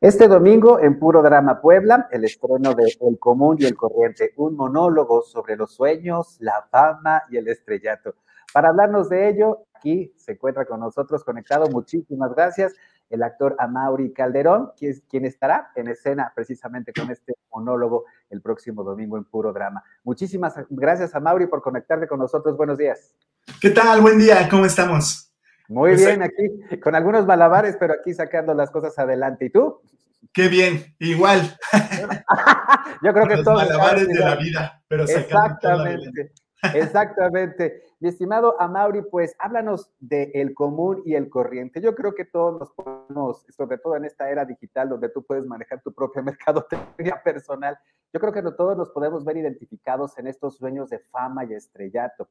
Este domingo en Puro Drama Puebla, el estreno de El Común y el Corriente, un monólogo sobre los sueños, la fama y el estrellato. Para hablarnos de ello, aquí se encuentra con nosotros conectado, muchísimas gracias, el actor Amaury Calderón, quien, estará en escena precisamente con este monólogo el próximo domingo en Puro Drama. Muchísimas gracias, Amaury, por conectarte con nosotros. Buenos días. ¿Qué tal? Buen día, ¿cómo estamos? Muy pues, bien, aquí con algunos malabares, pero aquí sacando las cosas adelante. ¿Y tú? Qué bien, igual. Yo creo que Los malabares de la vida, pero Exactamente. Exactamente. Mi estimado Amauri, pues háblanos de el común y el corriente. Yo creo que todos nos podemos, sobre todo en esta era digital donde tú puedes manejar tu propia mercadotecnia personal, yo creo que todos nos podemos ver identificados en estos sueños de fama y estrellato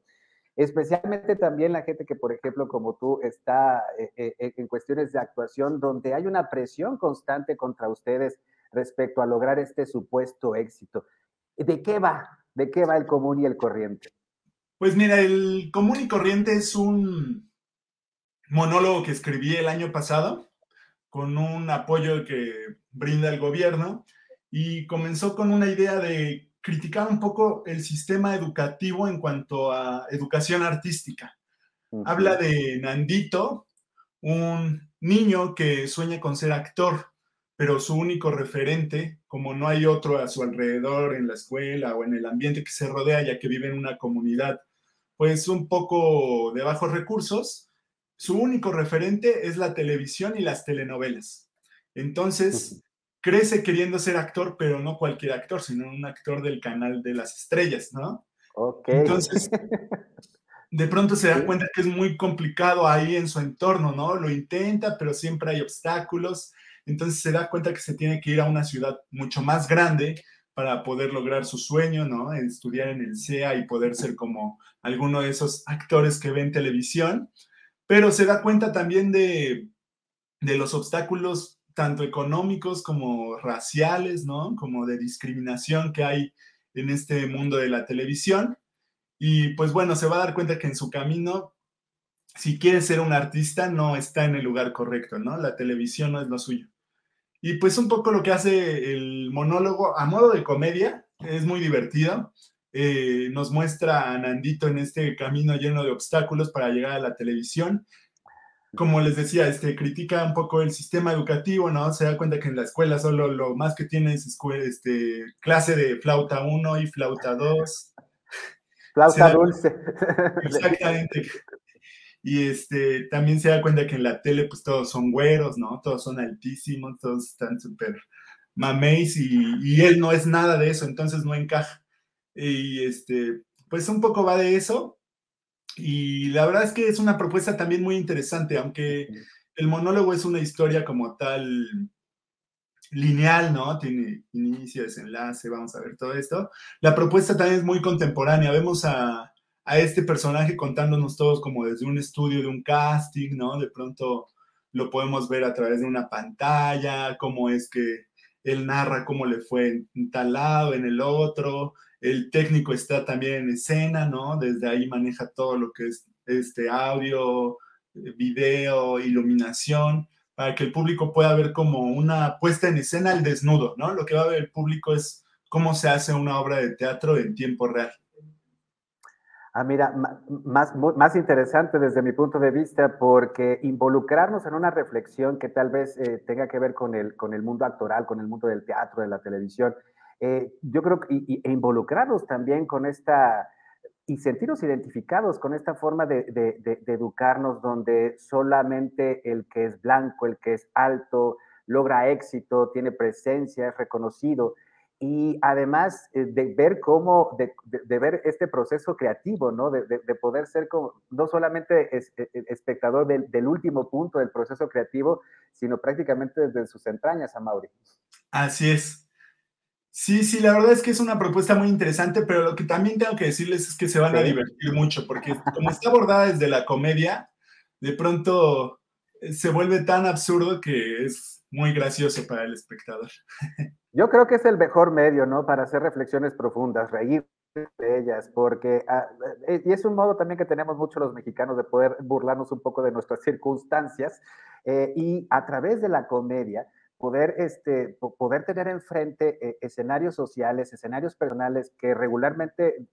especialmente también la gente que, por ejemplo, como tú, está eh, eh, eh, en cuestiones de actuación, donde hay una presión constante contra ustedes respecto a lograr este supuesto éxito. ¿De qué va? ¿De qué va el común y el corriente? Pues mira, el común y corriente es un monólogo que escribí el año pasado con un apoyo que brinda el gobierno y comenzó con una idea de criticar un poco el sistema educativo en cuanto a educación artística. Habla de Nandito, un niño que sueña con ser actor, pero su único referente, como no hay otro a su alrededor en la escuela o en el ambiente que se rodea, ya que vive en una comunidad, pues un poco de bajos recursos, su único referente es la televisión y las telenovelas. Entonces, crece queriendo ser actor, pero no cualquier actor, sino un actor del canal de las estrellas, ¿no? Ok. Entonces, de pronto se da cuenta que es muy complicado ahí en su entorno, ¿no? Lo intenta, pero siempre hay obstáculos. Entonces se da cuenta que se tiene que ir a una ciudad mucho más grande para poder lograr su sueño, ¿no? Estudiar en el CEA y poder ser como alguno de esos actores que ven televisión. Pero se da cuenta también de, de los obstáculos tanto económicos como raciales, ¿no? Como de discriminación que hay en este mundo de la televisión. Y pues bueno, se va a dar cuenta que en su camino, si quiere ser un artista, no está en el lugar correcto, ¿no? La televisión no es lo suyo. Y pues un poco lo que hace el monólogo a modo de comedia, es muy divertido. Eh, nos muestra a Nandito en este camino lleno de obstáculos para llegar a la televisión como les decía, este, critica un poco el sistema educativo, ¿no? Se da cuenta que en la escuela solo lo más que tiene es este, clase de flauta 1 y flauta 2. Flauta dulce. Exactamente. Y este, también se da cuenta que en la tele pues todos son güeros, ¿no? Todos son altísimos, todos están súper mameis y, y, él no es nada de eso, entonces no encaja. Y este, pues un poco va de eso, y la verdad es que es una propuesta también muy interesante, aunque el monólogo es una historia como tal lineal, ¿no? Tiene inicio, desenlace, vamos a ver todo esto. La propuesta también es muy contemporánea. Vemos a, a este personaje contándonos todos como desde un estudio de un casting, ¿no? De pronto lo podemos ver a través de una pantalla, cómo es que él narra cómo le fue en tal lado, en el otro, el técnico está también en escena, ¿no? Desde ahí maneja todo lo que es este audio, video, iluminación, para que el público pueda ver como una puesta en escena al desnudo, ¿no? Lo que va a ver el público es cómo se hace una obra de teatro en tiempo real. Ah, mira, más, más interesante desde mi punto de vista, porque involucrarnos en una reflexión que tal vez eh, tenga que ver con el, con el mundo actoral, con el mundo del teatro, de la televisión, eh, yo creo que y, e involucrados también con esta y sentirnos identificados con esta forma de, de, educarnos donde solamente el que es blanco, el que es alto, logra éxito, tiene presencia, es reconocido. Y además eh, de ver cómo, de, ver este proceso creativo, ¿no? De, poder ser como, no solamente es, e, e, espectador del, del, último punto del proceso creativo, sino prácticamente desde sus entrañas, a Mauri. Así es. Sí, sí, la verdad es que es una propuesta muy interesante, pero lo que también tengo que decirles es que se van a divertir mucho, porque como está abordada desde la comedia, de pronto eh, se vuelve tan absurdo que es muy gracioso para el espectador. Yo creo que es el mejor medio, ¿no? Para hacer reflexiones profundas, reír de ellas, porque, eh, y es un modo también que tenemos mucho los mexicanos de poder burlarnos un poco de nuestras circunstancias, eh, y a través de la comedia, poder, este, poder tener enfrente eh, escenarios sociales, escenarios personales que regularmente,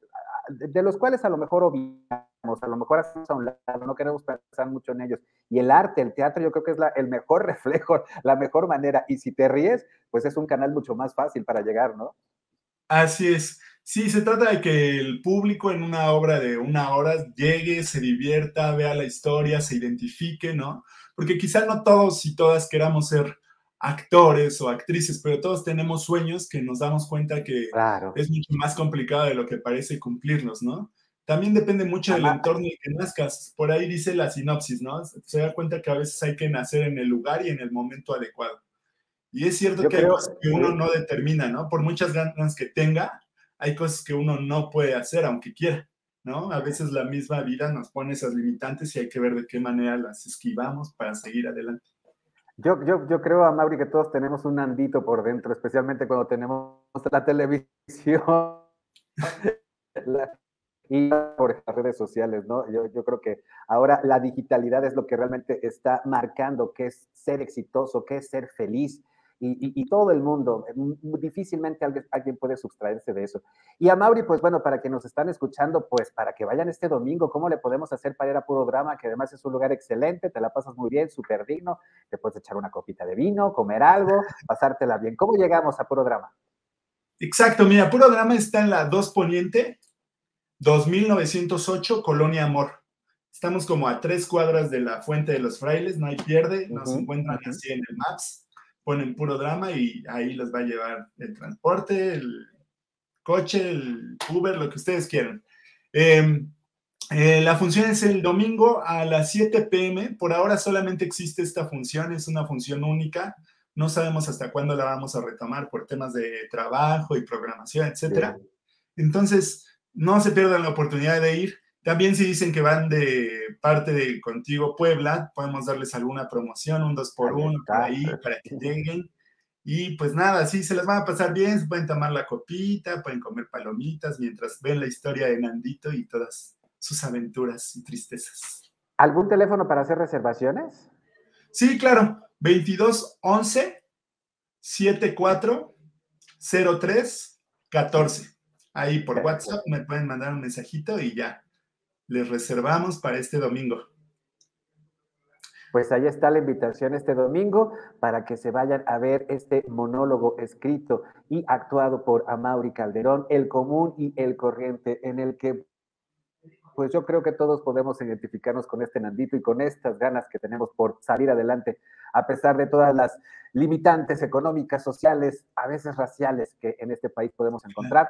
de los cuales a lo mejor obviamos, a lo mejor hacemos a un lado, no queremos pensar mucho en ellos. Y el arte, el teatro, yo creo que es la, el mejor reflejo, la mejor manera. Y si te ríes, pues es un canal mucho más fácil para llegar, ¿no? Así es. Sí, se trata de que el público en una obra de una hora llegue, se divierta, vea la historia, se identifique, ¿no? Porque quizá no todos y todas queramos ser actores o actrices, pero todos tenemos sueños que nos damos cuenta que es mucho más complicado de lo que parece cumplirlos, ¿no? También depende mucho del entorno en el que nazcas. Por ahí dice la sinopsis, ¿no? Se da cuenta que a veces hay que nacer en el lugar y en el momento adecuado. Y es cierto que hay cosas que uno no determina, ¿no? Por muchas ganas que tenga, hay cosas que uno no puede hacer aunque quiera, ¿no? A veces la misma vida nos pone esas limitantes y hay que ver de qué manera las esquivamos para seguir adelante. Yo, yo, yo creo, a Mauri, que todos tenemos un andito por dentro, especialmente cuando tenemos la televisión y por las redes sociales, ¿no? Yo, yo creo que ahora la digitalidad es lo que realmente está marcando qué es ser exitoso, qué es ser feliz y, todo el mundo. Difícilmente alguien, alguien, puede sustraerse de eso. Y a Mauri, pues bueno, para que nos están escuchando, pues para que vayan este domingo, ¿cómo le podemos hacer para ir a Puro Drama? Que además es un lugar excelente, te la pasas muy bien, súper digno, te puedes echar una copita de vino, comer algo, pasártela bien. ¿Cómo llegamos a Puro Drama? Exacto, mira, Puro Drama está en la 2 Poniente, 2908, Colonia Amor. Estamos como a tres cuadras de la Fuente de los Frailes, no hay pierde, nos encuentran así en el Maps ponen puro drama y ahí les va a llevar el transporte, el coche, el Uber, lo que ustedes quieran. Em, eh, la función es el domingo a las 7 pm. Por ahora solamente existe esta función, es una función única. No sabemos hasta cuándo la vamos a retomar por temas de trabajo y programación, etc. Entonces, no se pierdan la oportunidad de ir. También si dicen que van de parte de Contigo Puebla, podemos darles alguna promoción, un 2 por 1 por ahí para que lleguen. Y pues nada, sí, se les van a pasar bien, se pueden tomar la copita, pueden comer palomitas mientras ven la historia de Nandito y todas sus aventuras y tristezas. ¿Algún teléfono para hacer reservaciones? Sí, claro, 2211 74 03 14. Ahí por WhatsApp me pueden mandar un mensajito y ya les reservamos para este domingo. Pues ahí está la invitación este domingo para que se vayan a ver este monólogo escrito y actuado por Amaury Calderón, el común y el corriente, en el que pues yo creo que todos podemos identificarnos con este Nandito y con estas ganas que tenemos por salir adelante, a pesar de todas las limitantes económicas, sociales, a veces raciales que en este país podemos encontrar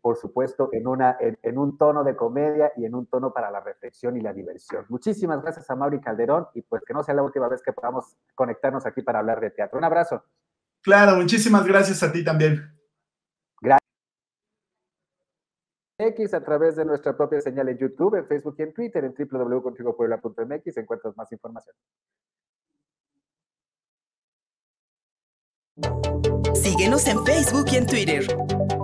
por supuesto, en, una, en, un tono de comedia y en un tono para la reflexión y la diversión. Muchísimas gracias a Mauri Calderón y pues que no sea la última vez que podamos conectarnos aquí para hablar de teatro. Un abrazo. Claro, muchísimas gracias a ti también. Gracias. X a través de nuestra propia señal en YouTube, en Facebook y en Twitter, en www.contigopuebla.mx encuentras más información. Síguenos en Facebook y en Twitter.